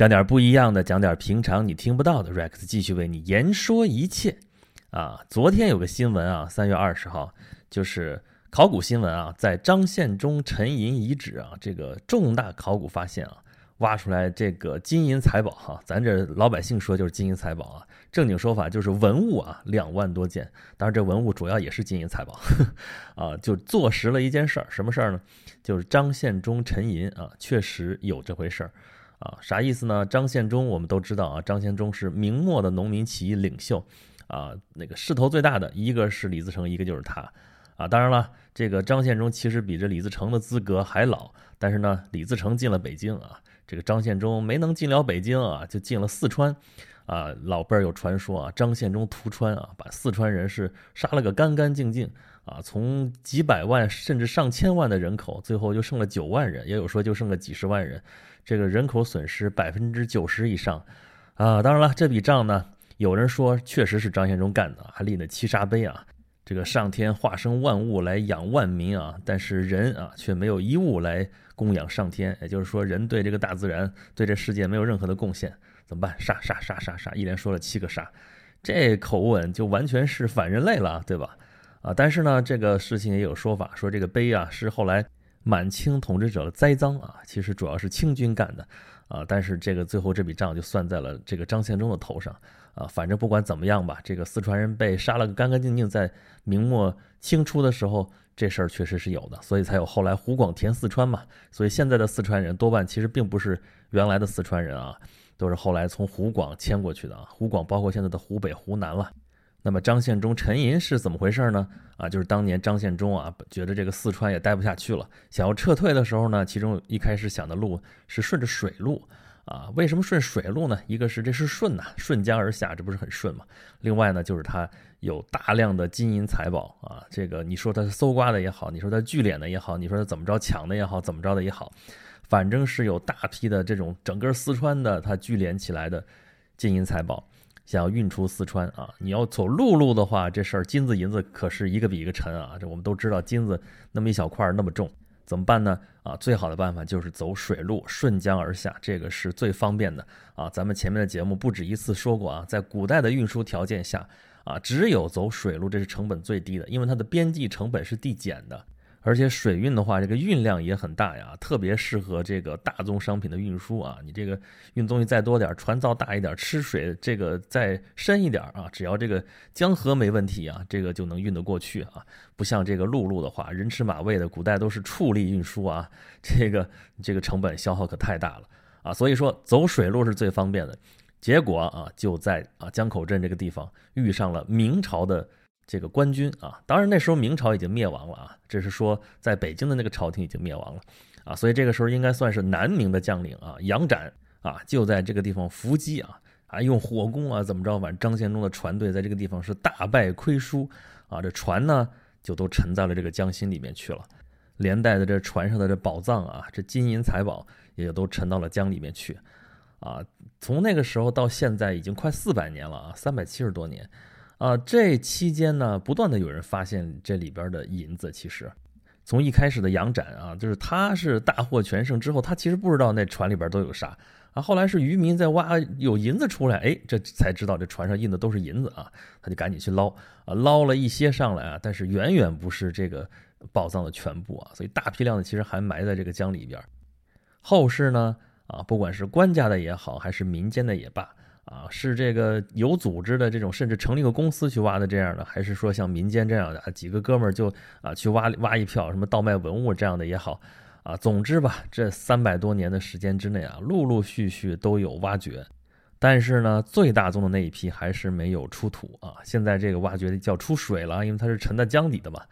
讲点不一样的，讲点平常你听不到的。Rex 继续为你言说一切。啊，昨天有个新闻啊，三月二十号，就是考古新闻啊，在张献忠沉银遗址啊，这个重大考古发现啊，挖出来这个金银财宝哈，咱这老百姓说就是金银财宝啊，正经说法就是文物啊，两万多件。当然，这文物主要也是金银财宝 啊，就坐实了一件事儿，什么事儿呢？就是张献忠沉银啊，确实有这回事儿啊。啥意思呢？张献忠我们都知道啊，张献忠是明末的农民起义领袖。啊，那个势头最大的一个是李自成，一个就是他，啊，当然了，这个张献忠其实比这李自成的资格还老，但是呢，李自成进了北京啊，这个张献忠没能进了北京啊，就进了四川，啊，老辈儿有传说啊，张献忠屠川啊，把四川人是杀了个干干净净啊，从几百万甚至上千万的人口，最后就剩了九万人，也有说就剩个几十万人，这个人口损失百分之九十以上，啊，当然了，这笔账呢。有人说，确实是张献忠干的，还立了七杀碑啊。这个上天化生万物来养万民啊，但是人啊却没有一物来供养上天。也就是说，人对这个大自然、对这世界没有任何的贡献，怎么办？杀杀杀杀杀！一连说了七个杀，这口吻就完全是反人类了，对吧？啊，但是呢，这个事情也有说法，说这个碑啊是后来满清统治者的栽赃啊，其实主要是清军干的啊。但是这个最后这笔账就算在了这个张献忠的头上。啊，反正不管怎么样吧，这个四川人被杀了个干干净净，在明末清初的时候，这事儿确实是有的，所以才有后来湖广填四川嘛。所以现在的四川人多半其实并不是原来的四川人啊，都是后来从湖广迁过去的啊。湖广包括现在的湖北、湖南了。那么张献忠沉银是怎么回事呢？啊，就是当年张献忠啊，觉得这个四川也待不下去了，想要撤退的时候呢，其中一开始想的路是顺着水路。啊，为什么顺水路呢？一个是这是顺呐，顺江而下，这不是很顺吗？另外呢，就是他有大量的金银财宝啊，这个你说他搜刮的也好，你说他聚敛的也好，你说他怎么着抢的也好，怎么着的也好，反正是有大批的这种整个四川的它聚敛起来的金银财宝，想要运出四川啊。你要走陆路的话，这事儿金子银子可是一个比一个沉啊。这我们都知道，金子那么一小块那么重。怎么办呢？啊，最好的办法就是走水路，顺江而下，这个是最方便的啊。咱们前面的节目不止一次说过啊，在古代的运输条件下，啊，只有走水路，这是成本最低的，因为它的边际成本是递减的。而且水运的话，这个运量也很大呀，特别适合这个大宗商品的运输啊。你这个运东西再多点，船造大一点，吃水这个再深一点啊，只要这个江河没问题啊，这个就能运得过去啊。不像这个陆路的话，人吃马喂的，古代都是畜力运输啊，这个这个成本消耗可太大了啊。所以说走水路是最方便的。结果啊，就在啊江口镇这个地方遇上了明朝的。这个官军啊，当然那时候明朝已经灭亡了啊，这是说在北京的那个朝廷已经灭亡了啊，所以这个时候应该算是南明的将领啊，杨展啊就在这个地方伏击啊啊用火攻啊怎么着，反正张献忠的船队在这个地方是大败亏输啊，这船呢就都沉在了这个江心里面去了，连带的这船上的这宝藏啊，这金银财宝也就都沉到了江里面去啊，从那个时候到现在已经快四百年了啊，三百七十多年。啊，这期间呢，不断的有人发现这里边的银子。其实，从一开始的杨展啊，就是他是大获全胜之后，他其实不知道那船里边都有啥啊。后来是渔民在挖有银子出来，哎，这才知道这船上印的都是银子啊，他就赶紧去捞啊，捞了一些上来啊，但是远远不是这个宝藏的全部啊，所以大批量的其实还埋在这个江里边。后世呢，啊，不管是官家的也好，还是民间的也罢。啊，是这个有组织的这种，甚至成立个公司去挖的这样的，还是说像民间这样的几个哥们儿就啊去挖挖一票，什么倒卖文物这样的也好，啊，总之吧，这三百多年的时间之内啊，陆陆续续都有挖掘，但是呢，最大宗的那一批还是没有出土啊。现在这个挖掘叫出水了，因为它是沉在江底的嘛，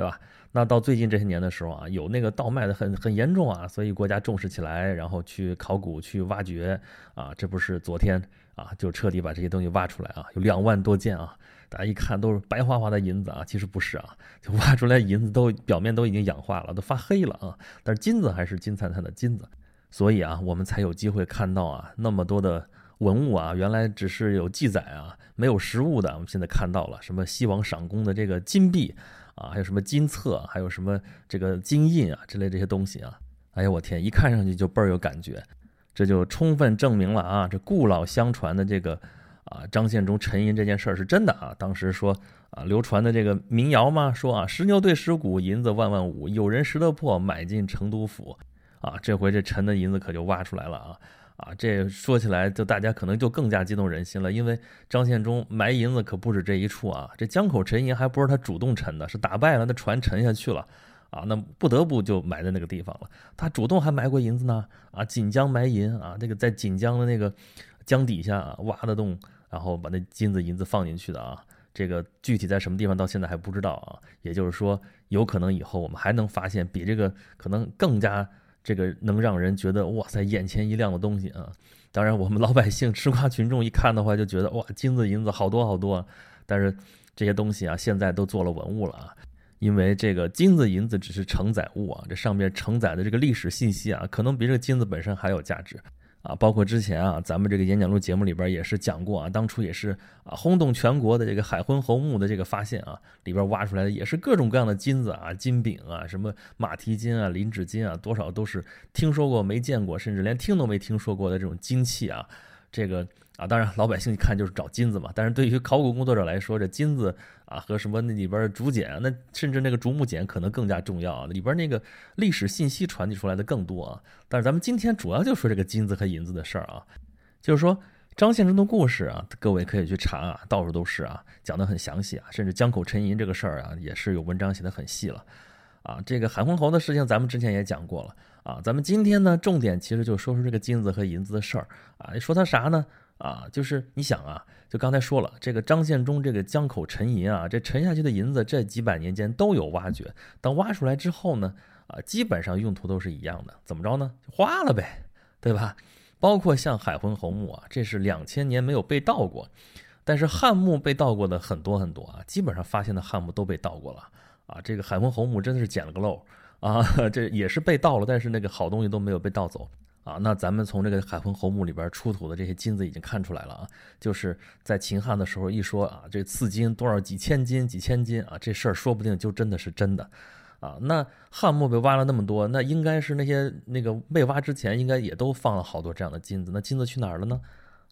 对吧？那到最近这些年的时候啊，有那个倒卖的很很严重啊，所以国家重视起来，然后去考古去挖掘啊，这不是昨天啊就彻底把这些东西挖出来啊，有两万多件啊，大家一看都是白花花的银子啊，其实不是啊，就挖出来银子都表面都已经氧化了，都发黑了啊，但是金子还是金灿灿的金子，所以啊，我们才有机会看到啊那么多的文物啊，原来只是有记载啊，没有实物的，我们现在看到了什么西王赏功的这个金币。啊，还有什么金册，还有什么这个金印啊之类这些东西啊？哎呀，我天，一看上去就倍儿有感觉。这就充分证明了啊，这故老相传的这个啊张献忠沉银这件事儿是真的啊。当时说啊，流传的这个民谣嘛，说啊，石牛对石鼓，银子万万五，有人拾得破，买进成都府。啊，这回这沉的银子可就挖出来了啊！啊，这说起来就大家可能就更加激动人心了，因为张献忠埋银子可不止这一处啊。这江口沉银还不是他主动沉的，是打败了那船沉下去了啊，那不得不就埋在那个地方了。他主动还埋过银子呢啊，锦江埋银啊，那个在锦江的那个江底下啊挖的洞，然后把那金子银子放进去的啊。这个具体在什么地方到现在还不知道啊。也就是说，有可能以后我们还能发现比这个可能更加。这个能让人觉得哇塞，眼前一亮的东西啊！当然，我们老百姓吃瓜群众一看的话，就觉得哇，金子银子好多好多。但是这些东西啊，现在都做了文物了啊，因为这个金子银子只是承载物啊，这上面承载的这个历史信息啊，可能比这个金子本身还有价值。啊，包括之前啊，咱们这个演讲录节目里边也是讲过啊，当初也是啊轰动全国的这个海昏侯墓的这个发现啊，里边挖出来的也是各种各样的金子啊，金饼啊，什么马蹄金啊、磷脂金啊，多少都是听说过没见过，甚至连听都没听说过的这种金器啊，这个。啊，当然，老百姓一看就是找金子嘛。但是对于考古工作者来说，这金子啊和什么那里边竹简，那甚至那个竹木简可能更加重要啊。里边那个历史信息传递出来的更多啊。但是咱们今天主要就说这个金子和银子的事儿啊，就是说张献忠的故事啊，各位可以去查啊，到处都是啊，讲的很详细啊。甚至江口沉银这个事儿啊，也是有文章写的很细了啊。这个海昏侯的事情，咱们之前也讲过了啊。咱们今天呢，重点其实就说说这个金子和银子的事儿啊。说他啥呢？啊，就是你想啊，就刚才说了，这个张献忠这个江口沉银啊，这沉下去的银子，这几百年间都有挖掘。等挖出来之后呢，啊，基本上用途都是一样的，怎么着呢？花了呗，对吧？包括像海昏侯墓啊，这是两千年没有被盗过，但是汉墓被盗过的很多很多啊，基本上发现的汉墓都被盗过了啊。这个海昏侯墓真的是捡了个漏啊，这也是被盗了，但是那个好东西都没有被盗走。啊，那咱们从这个海昏侯墓里边出土的这些金子已经看出来了啊，就是在秦汉的时候一说啊，这赐金多少几千斤几千斤啊，这事儿说不定就真的是真的，啊，那汉墓被挖了那么多，那应该是那些那个被挖之前应该也都放了好多这样的金子，那金子去哪儿了呢？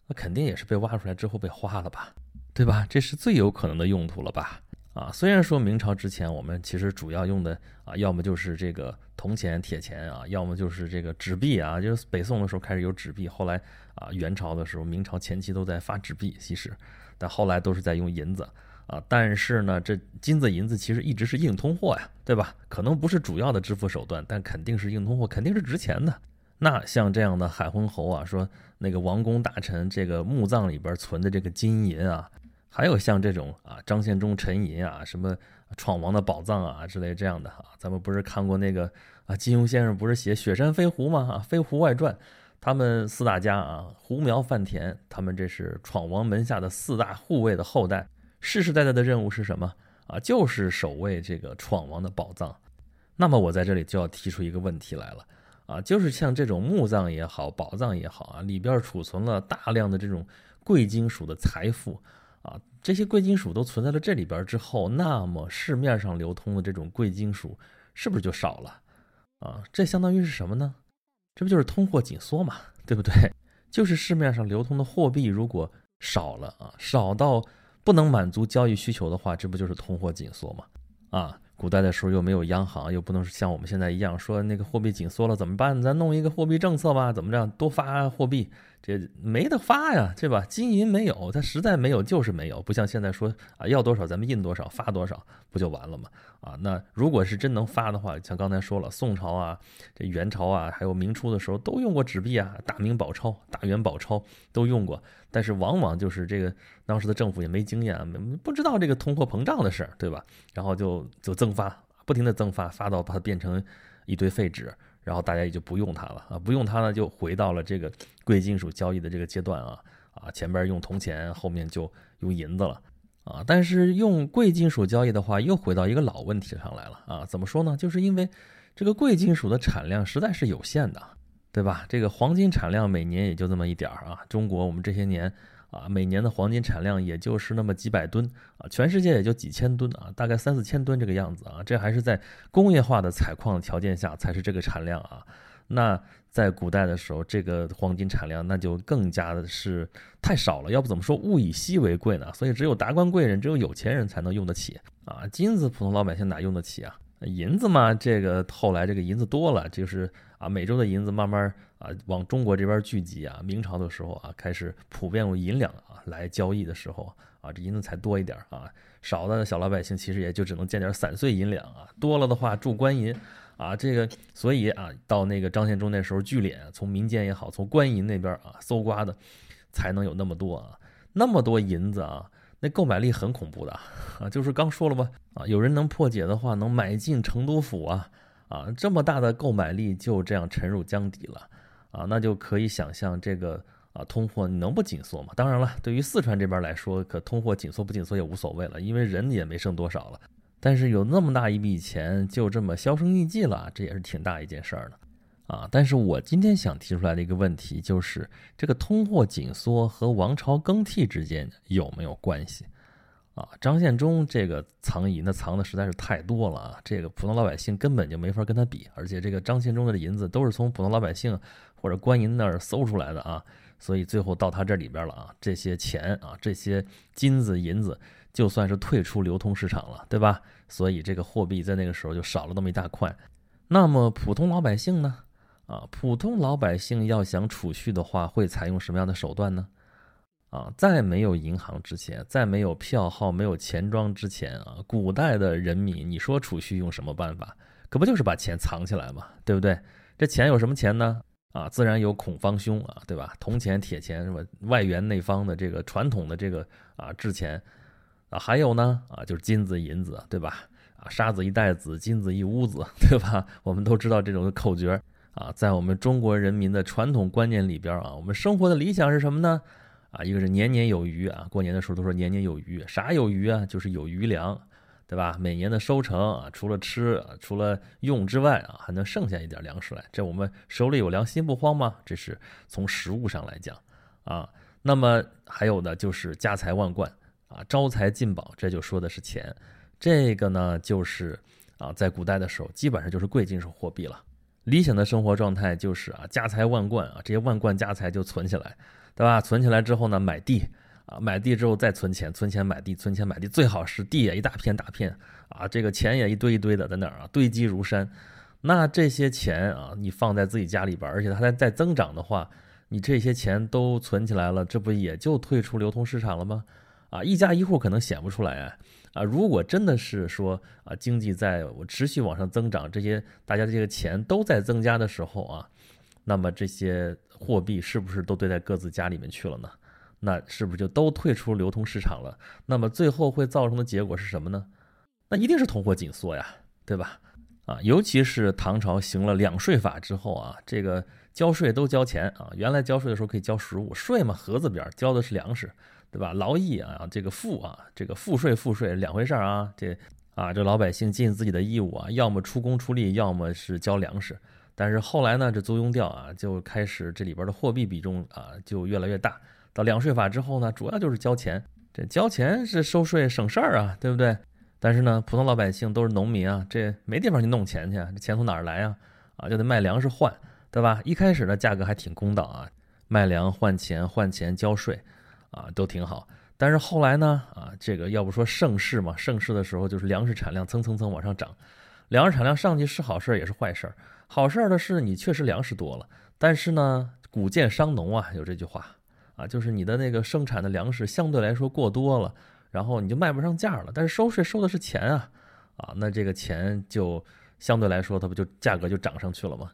那肯定也是被挖出来之后被花了吧，对吧？这是最有可能的用途了吧？啊，虽然说明朝之前我们其实主要用的啊，要么就是这个铜钱、铁钱啊，要么就是这个纸币啊，就是北宋的时候开始有纸币，后来啊元朝的时候、明朝前期都在发纸币，其实，但后来都是在用银子啊。但是呢，这金子、银子其实一直是硬通货呀，对吧？可能不是主要的支付手段，但肯定是硬通货，肯定是值钱的。那像这样的海昏侯啊，说那个王公大臣这个墓葬里边存的这个金银啊。还有像这种啊，张献忠沉银啊，什么闯王的宝藏啊之类这样的哈，咱们不是看过那个啊，金庸先生不是写《雪山飞狐》吗？啊，《飞狐外传》，他们四大家啊，胡苗范田，他们这是闯王门下的四大护卫的后代，世世代代的任务是什么啊？就是守卫这个闯王的宝藏。那么我在这里就要提出一个问题来了啊，就是像这种墓葬也好，宝藏也好啊，里边储存了大量的这种贵金属的财富。啊，这些贵金属都存在了这里边之后，那么市面上流通的这种贵金属是不是就少了？啊，这相当于是什么呢？这不就是通货紧缩嘛，对不对？就是市面上流通的货币如果少了啊，少到不能满足交易需求的话，这不就是通货紧缩嘛？啊。古代的时候又没有央行，又不能像我们现在一样说那个货币紧缩了怎么办？咱弄一个货币政策吧，怎么着多发货币？这没得发呀，对吧？金银没有，它实在没有就是没有，不像现在说啊要多少咱们印多少发多少不就完了吗？啊，那如果是真能发的话，像刚才说了，宋朝啊、这元朝啊，还有明初的时候都用过纸币啊，大明宝钞、大元宝钞都用过，但是往往就是这个当时的政府也没经验，不知道这个通货膨胀的事儿，对吧？然后就就增发，不停的增发，发到把它变成一堆废纸。然后大家也就不用它了啊，不用它呢，就回到了这个贵金属交易的这个阶段啊啊，前边用铜钱，后面就用银子了啊。但是用贵金属交易的话，又回到一个老问题上来了啊。怎么说呢？就是因为这个贵金属的产量实在是有限的，对吧？这个黄金产量每年也就这么一点儿啊。中国我们这些年。啊，每年的黄金产量也就是那么几百吨啊，全世界也就几千吨啊，大概三四千吨这个样子啊，这还是在工业化的采矿条件下才是这个产量啊。那在古代的时候，这个黄金产量那就更加的是太少了。要不怎么说物以稀为贵呢？所以只有达官贵人，只有有钱人才能用得起啊。金子普通老百姓哪用得起啊？银子嘛，这个后来这个银子多了，就是啊，美洲的银子慢慢啊往中国这边聚集啊。明朝的时候啊，开始普遍用银两啊来交易的时候啊，这银子才多一点啊。少的小老百姓其实也就只能建点散碎银两啊，多了的话铸官银啊，这个所以啊，到那个张献忠那时候聚敛，从民间也好，从官银那边啊搜刮的，才能有那么多啊，那么多银子啊。那购买力很恐怖的啊，就是刚说了吧啊，有人能破解的话，能买进成都府啊啊，这么大的购买力就这样沉入江底了啊，那就可以想象这个啊通货能不紧缩吗？当然了，对于四川这边来说，可通货紧缩不紧缩也无所谓了，因为人也没剩多少了。但是有那么大一笔钱就这么销声匿迹了，这也是挺大一件事儿的。啊，但是我今天想提出来的一个问题就是，这个通货紧缩和王朝更替之间有没有关系？啊，张献忠这个藏银，那藏的实在是太多了啊，这个普通老百姓根本就没法跟他比，而且这个张献忠的银子都是从普通老百姓或者官银那儿搜出来的啊，所以最后到他这里边了啊，这些钱啊，这些金子银子就算是退出流通市场了，对吧？所以这个货币在那个时候就少了那么一大块。那么普通老百姓呢？啊，普通老百姓要想储蓄的话，会采用什么样的手段呢？啊，在没有银行之前，在没有票号、没有钱庄之前啊，古代的人民，你说储蓄用什么办法？可不就是把钱藏起来嘛，对不对？这钱有什么钱呢？啊，自然有孔方兄啊，对吧？铜钱、铁钱，什么外圆内方的这个传统的这个啊制钱啊，还有呢啊，就是金子、银子，对吧？啊，沙子一袋子，金子一屋子，对吧？我们都知道这种口诀。啊，在我们中国人民的传统观念里边啊，我们生活的理想是什么呢？啊，一个是年年有余啊，过年的时候都说年年有余，啥有余啊？就是有余粮，对吧？每年的收成啊，除了吃、除了用之外啊，还能剩下一点粮食来，这我们手里有粮，心不慌吗？这是从食物上来讲啊。那么还有的就是家财万贯啊，招财进宝，这就说的是钱。这个呢，就是啊，在古代的时候，基本上就是贵金属货币了。理想的生活状态就是啊，家财万贯啊，这些万贯家财就存起来，对吧？存起来之后呢，买地啊，买地之后再存钱，存钱买地，存钱买地，最好是地也一大片大片啊，这个钱也一堆一堆的在哪儿啊，堆积如山。那这些钱啊，你放在自己家里边，而且它在在增长的话，你这些钱都存起来了，这不也就退出流通市场了吗？啊，一家一户可能显不出来啊。啊，如果真的是说啊，经济在我持续往上增长，这些大家的这个钱都在增加的时候啊，那么这些货币是不是都堆在各自家里面去了呢？那是不是就都退出流通市场了？那么最后会造成的结果是什么呢？那一定是通货紧缩呀，对吧？啊，尤其是唐朝行了两税法之后啊，这个交税都交钱啊，原来交税的时候可以交实物，税嘛盒子边交的是粮食。对吧？劳役啊，这个赋啊，这个赋税赋税两回事儿啊。这啊，这老百姓尽自己的义务啊，要么出工出力，要么是交粮食。但是后来呢，这租庸调啊，就开始这里边的货币比重啊，就越来越大。到两税法之后呢，主要就是交钱。这交钱是收税省事儿啊，对不对？但是呢，普通老百姓都是农民啊，这没地方去弄钱去，这钱从哪儿来啊？啊，就得卖粮食换，对吧？一开始呢，价格还挺公道啊，卖粮换钱，换钱交税。啊，都挺好，但是后来呢，啊，这个要不说盛世嘛，盛世的时候就是粮食产量蹭蹭蹭往上涨，粮食产量上去是好事儿也是坏事儿。好事儿的是你确实粮食多了，但是呢，谷贱伤农啊，有这句话啊，就是你的那个生产的粮食相对来说过多了，然后你就卖不上价了。但是收税收的是钱啊，啊，那这个钱就相对来说它不就价格就涨上去了吗？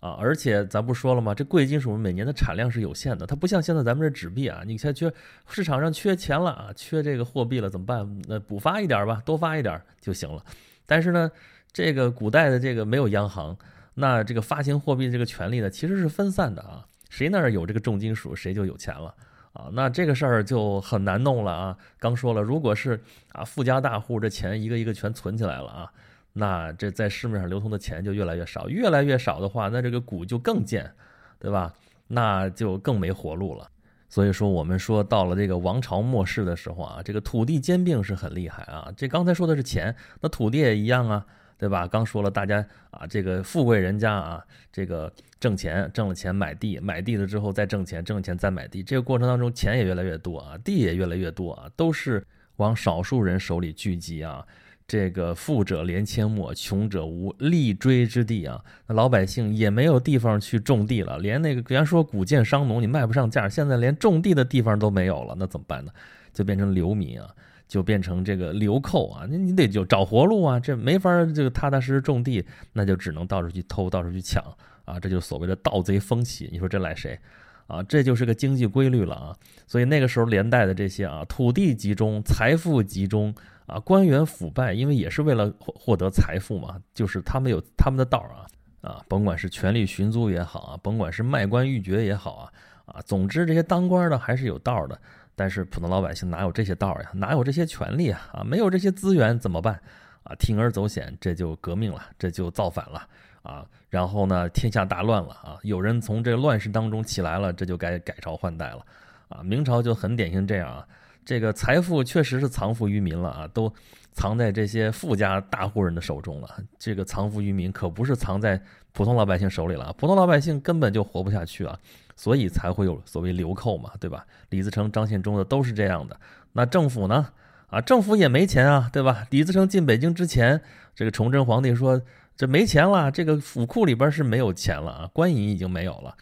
啊，而且咱不说了吗？这贵金属每年的产量是有限的，它不像现在咱们这纸币啊，你现在缺市场上缺钱了啊，缺这个货币了怎么办？那补发一点吧，多发一点就行了。但是呢，这个古代的这个没有央行，那这个发行货币这个权利呢，其实是分散的啊，谁那儿有这个重金属，谁就有钱了啊。那这个事儿就很难弄了啊。刚说了，如果是啊富家大户，这钱一个一个全存起来了啊。那这在市面上流通的钱就越来越少，越来越少的话，那这个股就更贱，对吧？那就更没活路了。所以说，我们说到了这个王朝末世的时候啊，这个土地兼并是很厉害啊。这刚才说的是钱，那土地也一样啊。对吧？刚说了，大家啊，这个富贵人家啊，这个挣钱挣了钱买地，买地了之后再挣钱，挣钱再买地，这个过程当中钱也越来越多啊，地也越来越多啊，都是往少数人手里聚集啊。这个富者连阡陌，穷者无立锥之地啊！那老百姓也没有地方去种地了，连那个原说古贱商农，你卖不上价，现在连种地的地方都没有了，那怎么办呢？就变成流民啊，就变成这个流寇啊！那你得就找活路啊，这没法就踏踏实实种地，那就只能到处去偷，到处去抢啊！这就所谓的盗贼风起，你说这赖谁？啊，这就是个经济规律了啊！所以那个时候连带的这些啊，土地集中，财富集中。啊，官员腐败，因为也是为了获获得财富嘛，就是他们有他们的道啊啊，甭管是权力寻租也好啊，甭管是卖官鬻爵也好啊啊，总之这些当官的还是有道的，但是普通老百姓哪有这些道呀？哪有这些权利啊？啊，没有这些资源怎么办？啊，铤而走险，这就革命了，这就造反了啊！然后呢，天下大乱了啊！有人从这乱世当中起来了，这就该改朝换代了啊！明朝就很典型这样啊。这个财富确实是藏富于民了啊，都藏在这些富家大户人的手中了。这个藏富于民可不是藏在普通老百姓手里了，普通老百姓根本就活不下去啊，所以才会有所谓流寇嘛，对吧？李自成、张献忠的都是这样的。那政府呢？啊，政府也没钱啊，对吧？李自成进北京之前，这个崇祯皇帝说这没钱了，这个府库里边是没有钱了啊，官银已经没有了。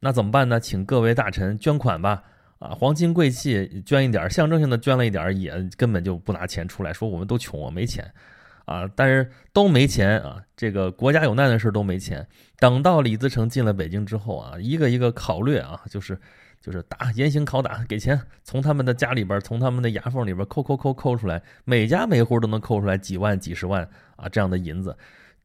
那怎么办呢？请各位大臣捐款吧。啊，皇亲贵戚捐一点，象征性的捐了一点，也根本就不拿钱出来，说我们都穷，我没钱，啊，但是都没钱啊，这个国家有难的事都没钱。等到李自成进了北京之后啊，一个一个考虑啊，就是就是打严刑拷打，给钱，从他们的家里边，从他们的牙缝里边抠抠抠抠出来，每家每户都能抠出来几万、几十万啊这样的银子，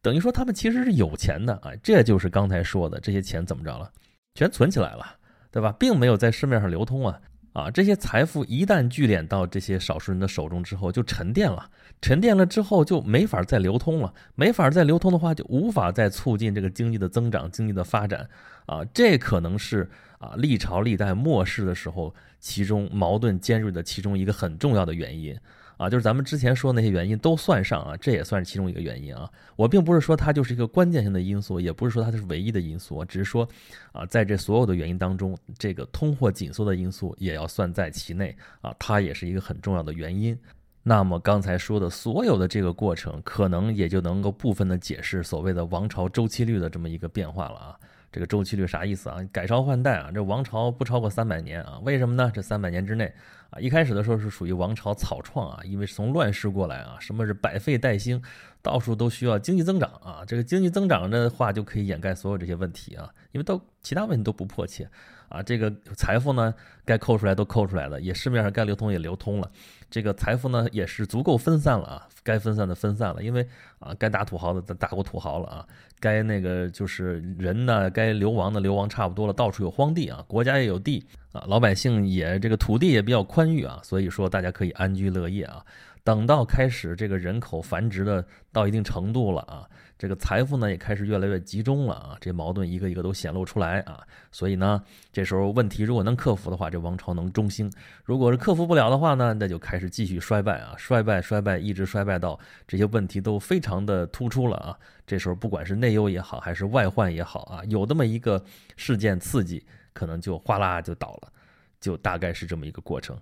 等于说他们其实是有钱的啊，这就是刚才说的这些钱怎么着了，全存起来了。对吧，并没有在市面上流通啊啊！这些财富一旦聚敛到这些少数人的手中之后，就沉淀了，沉淀了之后就没法再流通了，没法再流通的话，就无法再促进这个经济的增长、经济的发展啊！这可能是啊历朝历代末世的时候，其中矛盾尖锐的其中一个很重要的原因。啊，就是咱们之前说那些原因都算上啊，这也算是其中一个原因啊。我并不是说它就是一个关键性的因素，也不是说它是唯一的因素，只是说，啊，在这所有的原因当中，这个通货紧缩的因素也要算在其内啊，它也是一个很重要的原因。那么刚才说的所有的这个过程，可能也就能够部分的解释所谓的王朝周期率的这么一个变化了啊。这个周期率啥意思啊？改朝换代啊，这王朝不超过三百年啊？为什么呢？这三百年之内啊，一开始的时候是属于王朝草创啊，因为从乱世过来啊，什么是百废待兴，到处都需要经济增长啊，这个经济增长的话就可以掩盖所有这些问题啊，因为到其他问题都不迫切啊，这个财富呢该扣出来都扣出来了，也市面上该流通也流通了，这个财富呢也是足够分散了啊，该分散的分散了，因为啊该打土豪的打过土豪了啊。该那个就是人呢，该流亡的流亡差不多了，到处有荒地啊，国家也有地啊，老百姓也这个土地也比较宽裕啊，所以说大家可以安居乐业啊。等到开始这个人口繁殖的到一定程度了啊，这个财富呢也开始越来越集中了啊，这矛盾一个一个都显露出来啊，所以呢，这时候问题如果能克服的话，这王朝能中兴；如果是克服不了的话呢，那就开始继续衰败啊，衰败衰败，一直衰败到这些问题都非常的突出了啊，这时候不管是内忧也好，还是外患也好啊，有这么一个事件刺激，可能就哗啦就倒了，就大概是这么一个过程。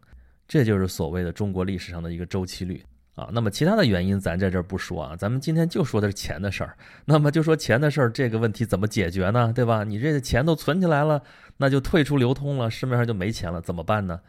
这就是所谓的中国历史上的一个周期率。啊。那么其他的原因咱在这儿不说啊，咱们今天就说的是钱的事儿。那么就说钱的事儿，这个问题怎么解决呢？对吧？你这钱都存起来了，那就退出流通了，市面上就没钱了，怎么办呢？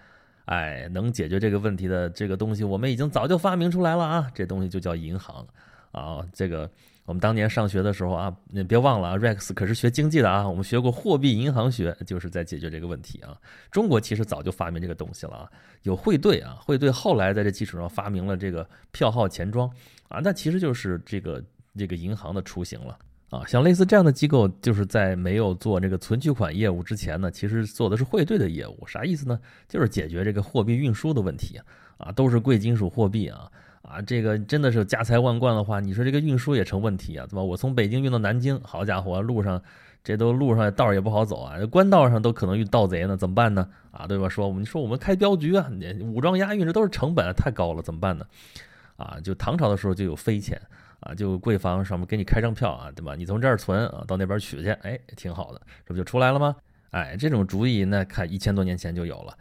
哎，能解决这个问题的这个东西，我们已经早就发明出来了啊。这东西就叫银行啊，这个。我们当年上学的时候啊，你别忘了啊，Rex 可是学经济的啊。我们学过货币银行学，就是在解决这个问题啊。中国其实早就发明这个东西了啊，有汇兑啊，汇兑后来在这基础上发明了这个票号钱庄啊，那其实就是这个这个银行的雏形了啊。像类似这样的机构，就是在没有做这个存取款业务之前呢，其实做的是汇兑的业务，啥意思呢？就是解决这个货币运输的问题啊，都是贵金属货币啊。啊，这个真的是家财万贯的话，你说这个运输也成问题啊，对吧？我从北京运到南京，好家伙，路上这都路上道也不好走啊，官道上都可能遇盗贼呢，怎么办呢？啊，对吧？说我们说我们开镖局啊，你武装押运这都是成本太高了，怎么办呢？啊，就唐朝的时候就有飞钱啊，就贵房上面给你开张票啊，对吧？你从这儿存啊，到那边取去，哎，挺好的，这不就出来了吗？哎，这种主意那看一千多年前就有了，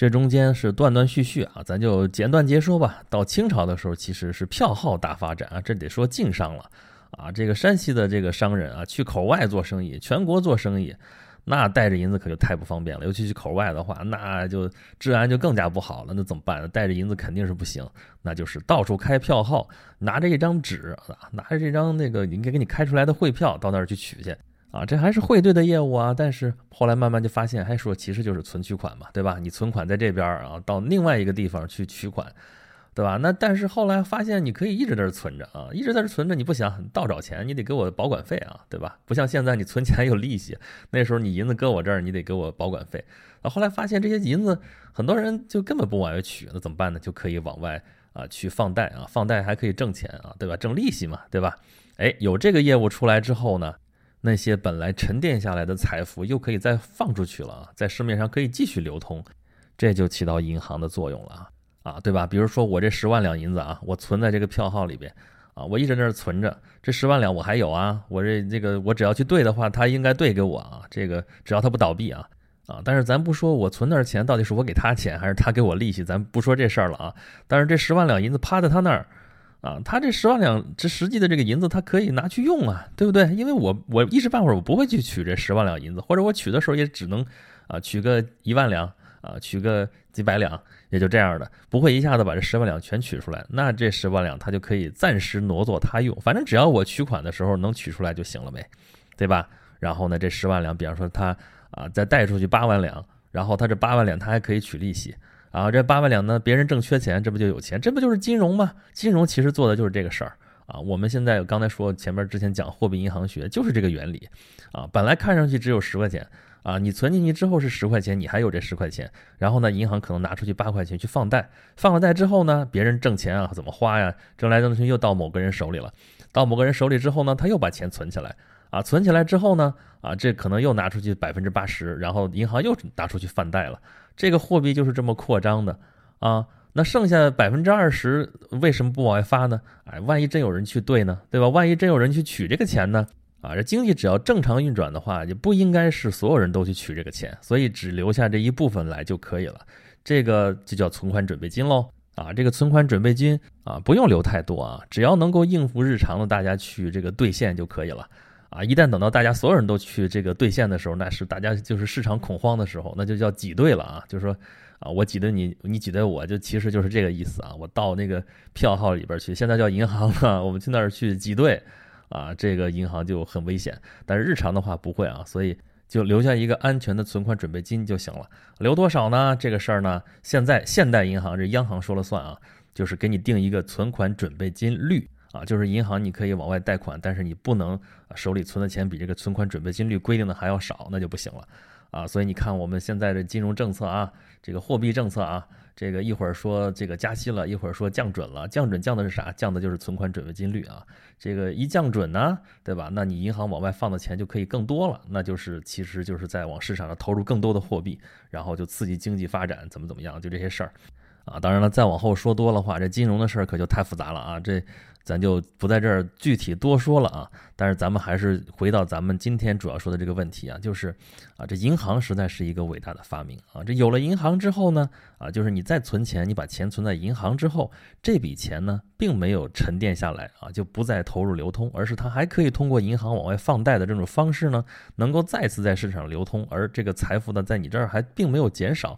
这中间是断断续续啊，咱就简短截说吧。到清朝的时候，其实是票号大发展啊，这得说晋商了啊。这个山西的这个商人啊，去口外做生意，全国做生意。那带着银子可就太不方便了，尤其是口外的话，那就治安就更加不好了。那怎么办呢？带着银子肯定是不行，那就是到处开票号，拿着一张纸，拿着这张那个应该给你开出来的汇票，到那儿去取去啊。这还是汇兑的业务啊。但是后来慢慢就发现，还说其实就是存取款嘛，对吧？你存款在这边儿啊，到另外一个地方去取款。对吧？那但是后来发现你可以一直在这存着啊，一直在这存着。你不想倒找钱，你得给我保管费啊，对吧？不像现在你存钱有利息，那时候你银子搁我这儿，你得给我保管费。啊，后来发现这些银子很多人就根本不往外取，那怎么办呢？就可以往外啊去放贷啊，放贷还可以挣钱啊，对吧？挣利息嘛，对吧？哎，有这个业务出来之后呢，那些本来沉淀下来的财富又可以再放出去了啊，在市面上可以继续流通，这就起到银行的作用了啊。啊，对吧？比如说我这十万两银子啊，我存在这个票号里边，啊，我一直在那存着，这十万两我还有啊，我这这个我只要去兑的话，他应该兑给我啊，这个只要他不倒闭啊，啊，但是咱不说我存那儿钱到底是我给他钱还是他给我利息，咱不说这事儿了啊。但是这十万两银子趴在他那儿，啊，他这十万两这实际的这个银子他可以拿去用啊，对不对？因为我我一时半会儿我不会去取这十万两银子，或者我取的时候也只能啊取个一万两。啊，取个几百两，也就这样的，不会一下子把这十万两全取出来。那这十万两他就可以暂时挪作他用，反正只要我取款的时候能取出来就行了呗，对吧？然后呢，这十万两，比方说他啊再贷出去八万两，然后他这八万两他还可以取利息，啊这八万两呢，别人正缺钱，这不就有钱？这不就是金融吗？金融其实做的就是这个事儿啊。我们现在刚才说前面之前讲货币银行学就是这个原理啊。本来看上去只有十块钱。啊，你存进去之后是十块钱，你还有这十块钱，然后呢，银行可能拿出去八块钱去放贷，放了贷之后呢，别人挣钱啊，怎么花呀？挣来挣去又到某个人手里了，到某个人手里之后呢，他又把钱存起来，啊，存起来之后呢，啊，这可能又拿出去百分之八十，然后银行又拿出去放贷了，这个货币就是这么扩张的，啊，那剩下百分之二十为什么不往外发呢？哎，万一真有人去兑呢，对吧？万一真有人去取这个钱呢？啊，这经济只要正常运转的话，也不应该是所有人都去取这个钱，所以只留下这一部分来就可以了。这个就叫存款准备金喽。啊，这个存款准备金啊，不用留太多啊，只要能够应付日常的大家去这个兑现就可以了。啊，一旦等到大家所有人都去这个兑现的时候，那是大家就是市场恐慌的时候，那就叫挤兑了啊。就是说，啊，我挤兑你，你挤兑我，就其实就是这个意思啊。我到那个票号里边去，现在叫银行了，我们去那儿去挤兑。啊，这个银行就很危险，但是日常的话不会啊，所以就留下一个安全的存款准备金就行了。留多少呢？这个事儿呢，现在现代银行这央行说了算啊，就是给你定一个存款准备金率啊，就是银行你可以往外贷款，但是你不能手里存的钱比这个存款准备金率规定的还要少，那就不行了啊。所以你看我们现在的金融政策啊，这个货币政策啊。这个一会儿说这个加息了，一会儿说降准了。降准降的是啥？降的就是存款准备金率啊。这个一降准呢，对吧？那你银行往外放的钱就可以更多了，那就是其实就是在往市场上投入更多的货币，然后就刺激经济发展，怎么怎么样，就这些事儿啊。当然了，再往后说多了话，这金融的事儿可就太复杂了啊。这。咱就不在这儿具体多说了啊，但是咱们还是回到咱们今天主要说的这个问题啊，就是啊，这银行实在是一个伟大的发明啊。这有了银行之后呢，啊，就是你再存钱，你把钱存在银行之后，这笔钱呢，并没有沉淀下来啊，就不再投入流通，而是它还可以通过银行往外放贷的这种方式呢，能够再次在市场流通，而这个财富呢，在你这儿还并没有减少，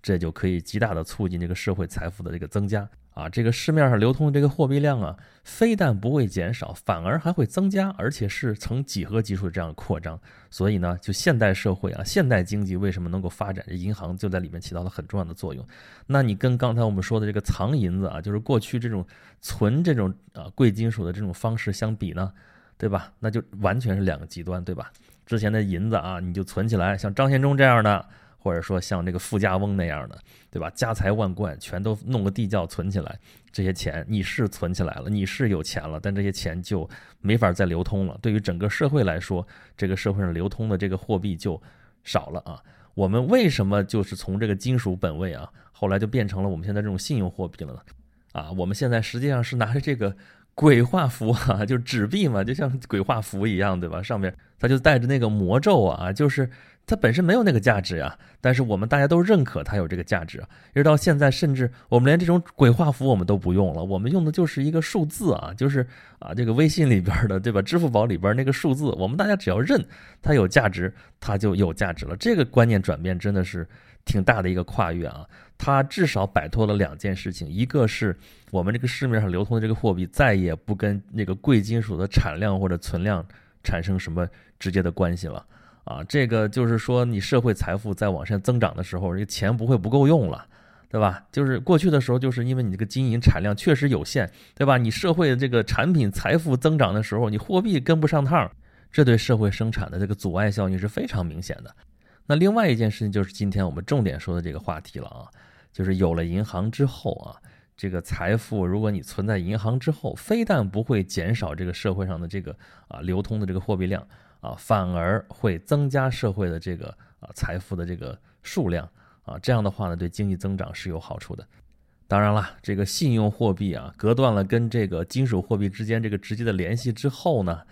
这就可以极大的促进这个社会财富的这个增加。啊，这个市面上流通的这个货币量啊，非但不会减少，反而还会增加，而且是呈几何级数的这样扩张。所以呢，就现代社会啊，现代经济为什么能够发展？这银行就在里面起到了很重要的作用。那你跟刚才我们说的这个藏银子啊，就是过去这种存这种啊贵金属的这种方式相比呢，对吧？那就完全是两个极端，对吧？之前的银子啊，你就存起来，像张献忠这样的。或者说像这个富家翁那样的，对吧？家财万贯，全都弄个地窖存起来，这些钱你是存起来了，你是有钱了，但这些钱就没法再流通了。对于整个社会来说，这个社会上流通的这个货币就少了啊。我们为什么就是从这个金属本位啊，后来就变成了我们现在这种信用货币了呢？啊，我们现在实际上是拿着这个。鬼画符啊，就纸币嘛，就像鬼画符一样，对吧？上面它就带着那个魔咒啊，就是它本身没有那个价值呀，但是我们大家都认可它有这个价值，一直到现在，甚至我们连这种鬼画符我们都不用了，我们用的就是一个数字啊，就是啊这个微信里边的，对吧？支付宝里边那个数字，我们大家只要认它有价值，它就有价值了。这个观念转变真的是。挺大的一个跨越啊，它至少摆脱了两件事情，一个是我们这个市面上流通的这个货币再也不跟那个贵金属的产量或者存量产生什么直接的关系了啊，这个就是说你社会财富在往上增长的时候，这个钱不会不够用了，对吧？就是过去的时候，就是因为你这个金银产量确实有限，对吧？你社会的这个产品财富增长的时候，你货币跟不上趟，这对社会生产的这个阻碍效应是非常明显的。那另外一件事情就是今天我们重点说的这个话题了啊，就是有了银行之后啊，这个财富如果你存在银行之后，非但不会减少这个社会上的这个啊流通的这个货币量啊，反而会增加社会的这个啊财富的这个数量啊，这样的话呢，对经济增长是有好处的。当然了，这个信用货币啊，隔断了跟这个金属货币之间这个直接的联系之后呢。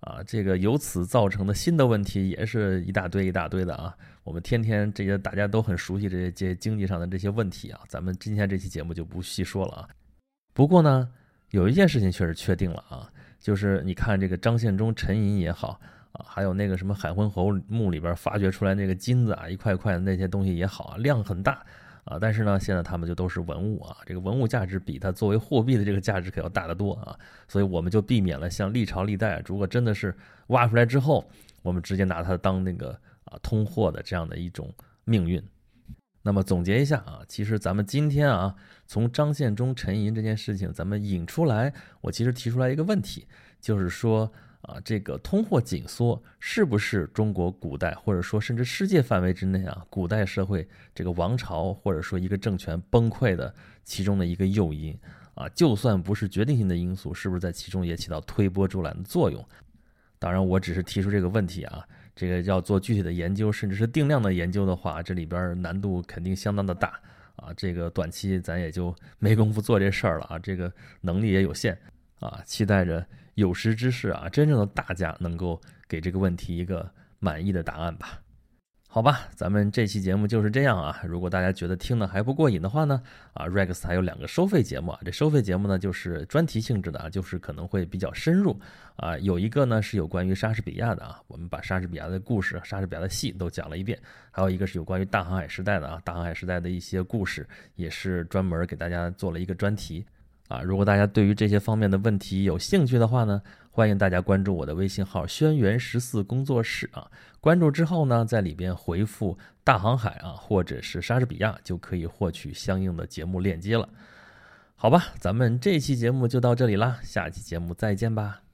啊，这个由此造成的新的问题也是一大堆一大堆的啊。我们天天这些大家都很熟悉这些这些经济上的这些问题啊，咱们今天这期节目就不细说了啊。不过呢，有一件事情确实确定了啊，就是你看这个张献忠沉银也好啊，还有那个什么海昏侯墓里边发掘出来那个金子啊，一块块的那些东西也好啊，量很大。啊，但是呢，现在他们就都是文物啊，这个文物价值比它作为货币的这个价值可要大得多啊，所以我们就避免了像历朝历代，如果真的是挖出来之后，我们直接拿它当那个啊通货的这样的一种命运。那么总结一下啊，其实咱们今天啊，从张献忠沉银这件事情，咱们引出来，我其实提出来一个问题，就是说。啊，这个通货紧缩是不是中国古代，或者说甚至世界范围之内啊，古代社会这个王朝或者说一个政权崩溃的其中的一个诱因啊？就算不是决定性的因素，是不是在其中也起到推波助澜的作用？当然，我只是提出这个问题啊，这个要做具体的研究，甚至是定量的研究的话，这里边难度肯定相当的大啊。这个短期咱也就没工夫做这事儿了啊，这个能力也有限啊，期待着。有识之士啊，真正的大家能够给这个问题一个满意的答案吧？好吧，咱们这期节目就是这样啊。如果大家觉得听的还不过瘾的话呢，啊，Rex 还有两个收费节目啊。这收费节目呢，就是专题性质的啊，就是可能会比较深入啊。有一个呢是有关于莎士比亚的啊，我们把莎士比亚的故事、莎士比亚的戏都讲了一遍。还有一个是有关于大航海时代的啊，大航海时代的一些故事，也是专门给大家做了一个专题。啊，如果大家对于这些方面的问题有兴趣的话呢，欢迎大家关注我的微信号“轩辕十四工作室”啊。关注之后呢，在里边回复“大航海”啊，或者是莎士比亚，就可以获取相应的节目链接了。好吧，咱们这期节目就到这里啦，下期节目再见吧。